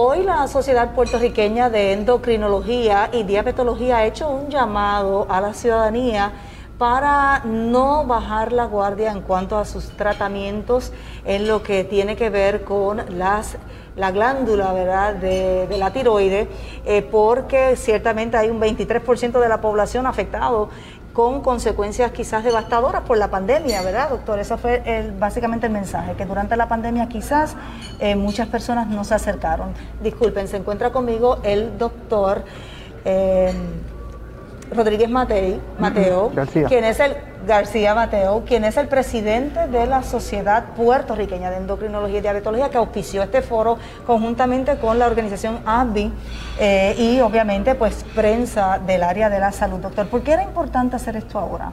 Hoy la Sociedad Puertorriqueña de Endocrinología y Diabetología ha hecho un llamado a la ciudadanía para no bajar la guardia en cuanto a sus tratamientos en lo que tiene que ver con las, la glándula ¿verdad? De, la tiroide, eh, porque ciertamente hay un 23% de la población afectado con consecuencias quizás devastadoras por la pandemia, ¿verdad, doctor? Eso fue básicamente el mensaje, que durante la pandemia quizás eh, muchas personas no se acercaron. Disculpen, se encuentra conmigo el doctor eh, Rodríguez Matei, Mateo, quien es el García Mateo, quien es el presidente de la Sociedad Puertorriqueña de Endocrinología y Diabetología, que auspició este foro conjuntamente con la organización ABDI eh, y obviamente pues prensa del área de la salud. Doctor, ¿por qué era importante hacer esto ahora?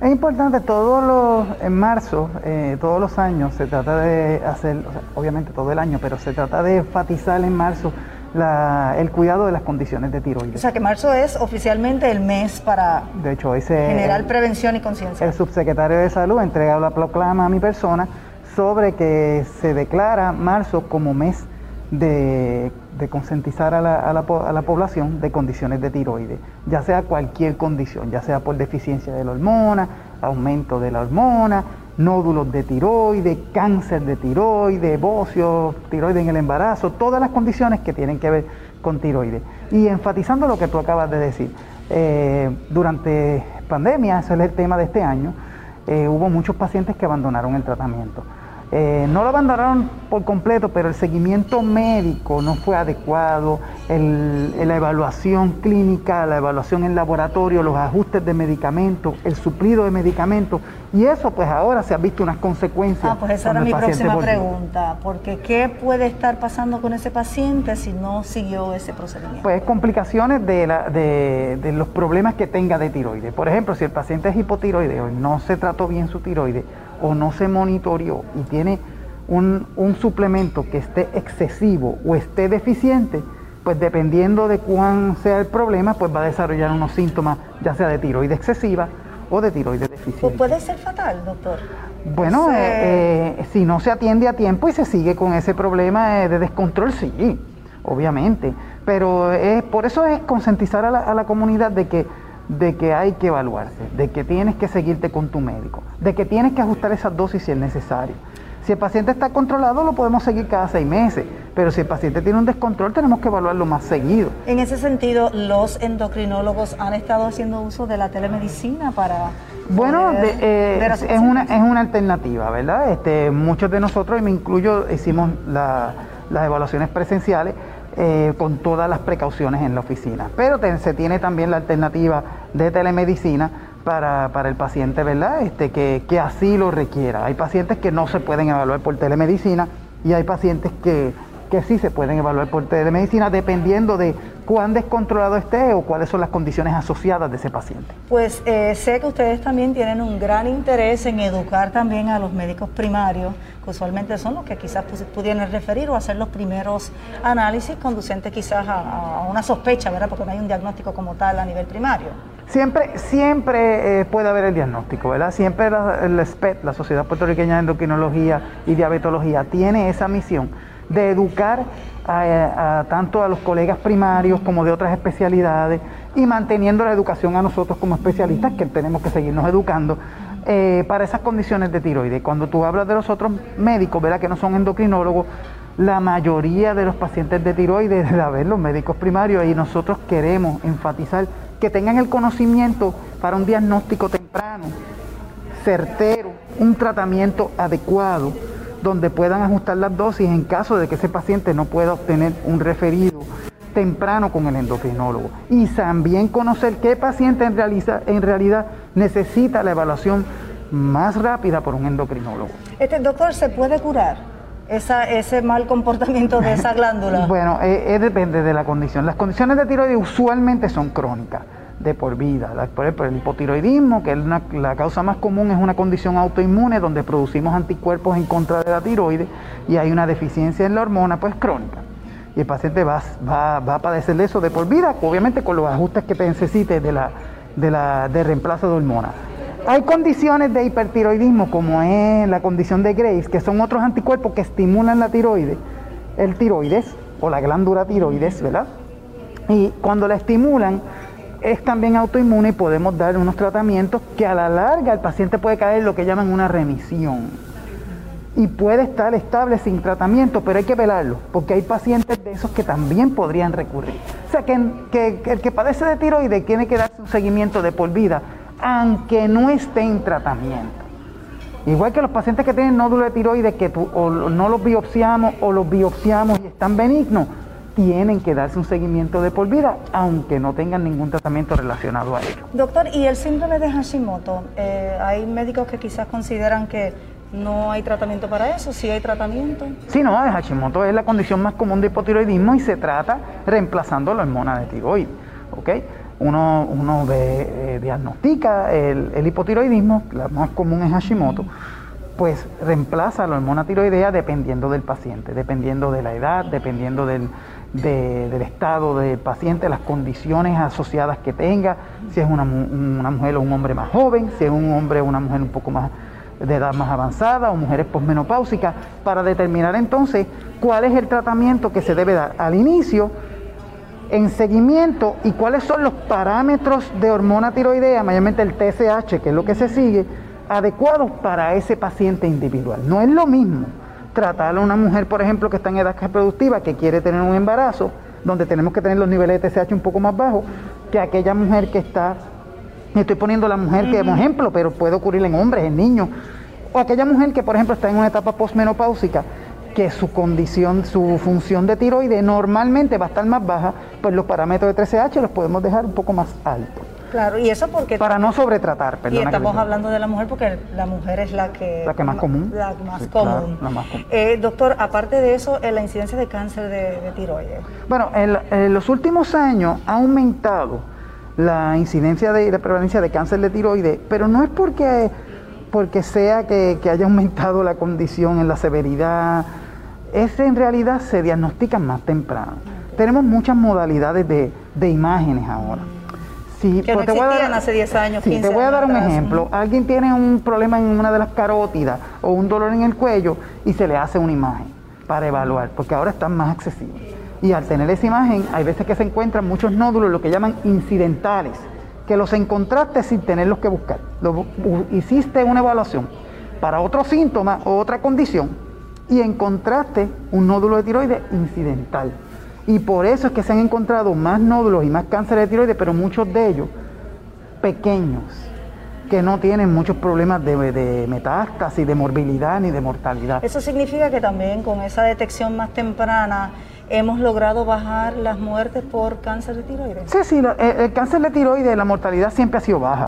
Es importante, todos los, en marzo, eh, todos los años se trata de hacer, obviamente todo el año, pero se trata de enfatizar en marzo el cuidado de las condiciones de tiroides. O sea que marzo es oficialmente el mes para de hecho, ese, generar prevención y conciencia. El subsecretario de Salud entrega la proclama a mi persona sobre que se declara marzo como mes de, concientizar a la, a, la, a la, población de condiciones de tiroides, ya sea cualquier condición, ya sea por deficiencia de la hormona, aumento de la hormona, nódulos de tiroides, cáncer de tiroides, bocio, tiroides en el embarazo, todas las condiciones que tienen que ver con tiroides. Y enfatizando lo que tú acabas de decir, eh, durante pandemia, ese es el tema de este año, eh, hubo muchos pacientes que abandonaron el tratamiento. Eh, no lo abandonaron por completo, pero el seguimiento médico no fue adecuado, la evaluación clínica, la evaluación en laboratorio, los ajustes de medicamentos, el suplido de medicamentos, y eso pues ahora se ha visto unas consecuencias. Ah, pues esa era mi próxima pregunta, porque ¿qué puede estar pasando con ese paciente si no siguió ese procedimiento? Pues complicaciones de, de, de los problemas que tenga de tiroides. Por ejemplo, si el paciente es hipotiroideo y no se trató bien su tiroides, o no se monitoreó y tiene un, suplemento que esté excesivo o esté deficiente, pues dependiendo de cuán sea el problema, pues va a desarrollar unos síntomas, ya sea de tiroides excesiva o de tiroides deficiente. ¿O puede ser fatal, doctor? Bueno, eh, eh, si no se atiende a tiempo y se sigue con ese problema eh, de descontrol, sí, obviamente. Pero es, por eso es concientizar a la, a la comunidad de que de que hay que evaluarse, de que tienes que seguirte con tu médico, de que tienes que ajustar esas dosis si es necesario. Si el paciente está controlado, lo podemos seguir cada seis meses, pero si el paciente tiene un descontrol, tenemos que evaluarlo más seguido. En ese sentido, los endocrinólogos han estado haciendo uso de la telemedicina para... Bueno, eh, es, una, es una alternativa, ¿verdad? Este, muchos de nosotros, y me incluyo, hicimos las evaluaciones presenciales, eh, con todas las precauciones en la oficina. Pero se tiene también la alternativa de telemedicina para, el paciente, ¿verdad? Este, que, que así lo requiera. Hay pacientes que no se pueden evaluar por telemedicina y hay pacientes que, que sí se pueden evaluar por telemedicina dependiendo de cuán descontrolado esté o cuáles son las condiciones asociadas de ese paciente. Pues eh, sé que ustedes también tienen un gran interés en educar también a los médicos primarios, que usualmente son los que quizás pudieran referir o hacer los primeros análisis conducentes quizás a, una sospecha, ¿verdad? Porque no hay un diagnóstico como tal a nivel primario. Siempre, siempre eh, puede haber el diagnóstico, ¿verdad? Siempre la, el SPET, la Sociedad Puertorriqueña de Endocrinología y Diabetología, tiene esa misión de educar tanto a los colegas primarios como de otras especialidades y manteniendo la educación a nosotros como especialistas, que tenemos que seguirnos educando. Eh, para esas condiciones de tiroides. Cuando tú hablas de los otros médicos, ¿verdad? que no son endocrinólogos, la mayoría de los pacientes de tiroides, a ver, los médicos primarios, y nosotros queremos enfatizar que tengan el conocimiento para un diagnóstico temprano, certero, un tratamiento adecuado donde puedan ajustar las dosis en caso de que ese paciente no pueda obtener un referido temprano con el endocrinólogo. Y también conocer qué paciente en, en realidad necesita la evaluación más rápida por un endocrinólogo. Este doctor se puede curar esa, ese mal comportamiento de esa glándula. bueno, eh, eh, depende de la condición. Las condiciones de tiroides usualmente son crónicas. De por vida. el hipotiroidismo, que es la causa más común, es una condición autoinmune donde producimos anticuerpos en contra de la tiroides y hay una deficiencia en la hormona pues crónica. Y el paciente va, va, a padecer de eso de por vida, obviamente con los ajustes que necesite de, la, de, la, de reemplazo de hormona. Hay condiciones de hipertiroidismo, como es la condición de Graves, que son otros anticuerpos que estimulan la tiroides, el tiroides o la glándula tiroides, ¿verdad? Y cuando la estimulan, es también autoinmune y podemos dar unos tratamientos que a la larga el paciente puede caer en lo que llaman una remisión. Y puede estar estable sin tratamiento, pero hay que velarlo, porque hay pacientes de esos que también podrían recurrir. O sea, que, el que padece de tiroides tiene que darse un seguimiento de por vida, aunque no esté en tratamiento. Igual que los pacientes que tienen nódulos de tiroides, que no los biopsiamos o los biopsiamos y están benignos, tienen que darse un seguimiento de por vida, aunque no tengan ningún tratamiento relacionado a ello. Doctor, ¿y el síndrome de Hashimoto? Eh, hay médicos que quizás consideran que no hay tratamiento para eso, sí hay tratamiento. Sí, no, el Hashimoto es la condición más común de hipotiroidismo y se trata reemplazando la hormona de tiroides. ¿ok? Uno, uno eh, diagnostica el, el, hipotiroidismo, la más común es Hashimoto, pues reemplaza la hormona tiroidea dependiendo del paciente, dependiendo de la edad, dependiendo del, del estado del paciente, las condiciones asociadas que tenga, si es una, mujer o un hombre más joven, si es un hombre o una mujer un poco más de edad más avanzada o mujeres posmenopáusicas, para determinar entonces cuál es el tratamiento que se debe dar al inicio, en seguimiento y cuáles son los parámetros de hormona tiroidea, mayormente el TSH, que es lo que se sigue, adecuados para ese paciente individual. No es lo mismo tratar a una mujer, por ejemplo, que está en edad reproductiva, que quiere tener un embarazo, donde tenemos que tener los niveles de TSH un poco más bajos, que aquella mujer que está, estoy poniendo la mujer que como ejemplo, pero puede ocurrir en hombres, en niños, o aquella mujer que, por ejemplo, está en una etapa postmenopáusica, que su condición, su función de tiroide normalmente va a estar más baja, pues los parámetros de TSH los podemos dejar un poco más altos. Claro, y eso porque... Para no sobretratar, perdón. Y estamos hablando de la mujer porque la mujer es la que... La que más común. La más común. Eh, doctor, aparte de eso, la incidencia de cáncer de, tiroides. Bueno, en, los últimos años ha aumentado la incidencia de la prevalencia de cáncer de tiroides, pero no es porque, porque sea que, haya aumentado la condición en la severidad, es en realidad se diagnostican más temprano. Tenemos muchas modalidades de, de imágenes ahora. Sí, que te voy a dar, hace 10 años, sí, te voy a dar un ejemplo. Alguien tiene un problema en una de las carótidas o un dolor en el cuello y se le hace una imagen para evaluar, porque ahora están más accesibles. Y al tener esa imagen, hay veces que se encuentran muchos nódulos, lo que llaman incidentales, que los encontraste sin tenerlos que buscar. hiciste una evaluación para otro síntoma o otra condición y encontraste un nódulo de tiroides incidental. Y por eso es que se han encontrado más nódulos y más cáncer de tiroides, pero muchos de ellos pequeños, que no tienen muchos problemas de, de, metástasis, de morbilidad ni de mortalidad. Eso significa que también con esa detección más temprana hemos logrado bajar las muertes por cáncer de tiroides. Sí, sí, el, cáncer de tiroides, la mortalidad siempre ha sido baja,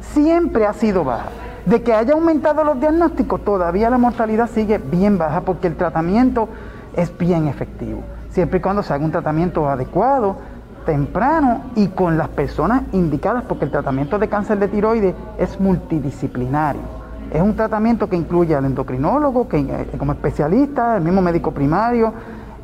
siempre ha sido baja. De que haya aumentado los diagnósticos, todavía la mortalidad sigue bien baja porque el tratamiento es bien efectivo siempre y cuando se haga un tratamiento adecuado, temprano y con las personas indicadas, porque el tratamiento de cáncer de tiroides es multidisciplinario. Es un tratamiento que incluye al endocrinólogo que, eh, como especialista, el mismo médico primario,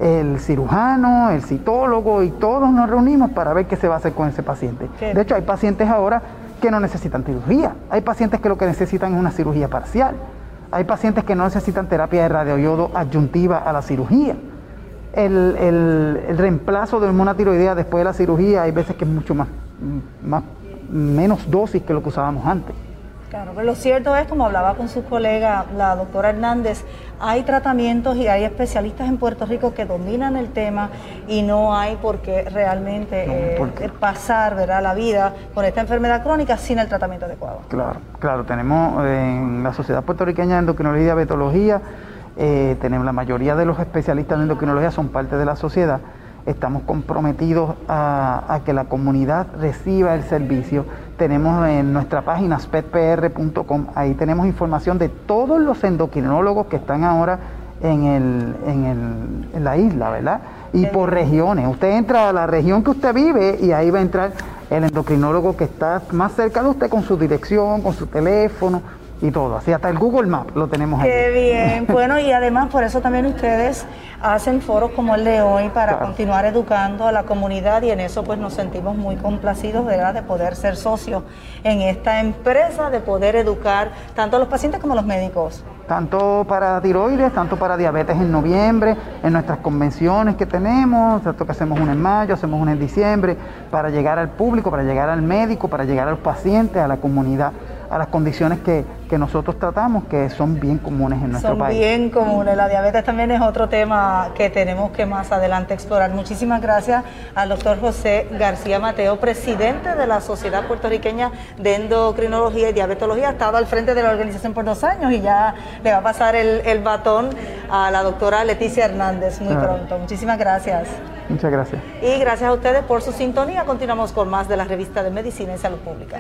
el cirujano, el citólogo y todos nos reunimos para ver qué se va a hacer con ese paciente. De hecho, hay pacientes ahora que no necesitan cirugía. Hay pacientes que lo que necesitan es una cirugía parcial. Hay pacientes que no necesitan terapia de radioyodo adyuntiva a la cirugía el, reemplazo de hormona tiroidea después de la cirugía hay veces que es mucho más, más menos dosis que lo que usábamos antes. Claro, pero lo cierto es, como hablaba con su colega, la doctora Hernández, hay tratamientos y hay especialistas en Puerto Rico que dominan el tema y no hay por qué realmente eh, pasar ¿verdad? la vida con esta enfermedad crónica sin el tratamiento adecuado. Claro, claro, tenemos en la Sociedad Puertorriqueña de Endocrinología y Diabetología eh, tenemos la mayoría de los especialistas en endocrinología son parte de la sociedad. Estamos comprometidos a, que la comunidad reciba el servicio. Tenemos en nuestra página spetpr.com, ahí tenemos información de todos los endocrinólogos que están ahora en, el, en, el, en la isla, ¿verdad? Y por regiones. Usted entra a la región que usted vive y ahí va a entrar el endocrinólogo que está más cerca de usted con su dirección, con su teléfono, y todo, así hasta el Google Map lo tenemos ahí. Qué bien, bueno, y además por eso también ustedes hacen foros como el de hoy para continuar educando a la comunidad y en eso pues nos sentimos muy complacidos, ¿verdad?, de poder ser socios en esta empresa, de poder educar tanto a los pacientes como a los médicos. Tanto para tiroides, tanto para diabetes en noviembre, en nuestras convenciones que tenemos, tanto que hacemos una en mayo, hacemos una en diciembre, para llegar al público, para llegar al médico, para llegar a los pacientes, a la comunidad a las condiciones que, nosotros tratamos, que son bien comunes en nuestro país. Son bien comunes. La diabetes también es otro tema que tenemos que más adelante explorar. Muchísimas gracias al doctor José García Mateo, presidente de la Sociedad Puertorriqueña de Endocrinología y Diabetología. Ha estado al frente de la organización por dos años y ya le va a pasar el, el batón a la doctora Leticia Hernández muy pronto. Muchísimas gracias. Muchas gracias. Y gracias a ustedes por su sintonía. Continuamos con más de la revista de Medicina y Salud Pública.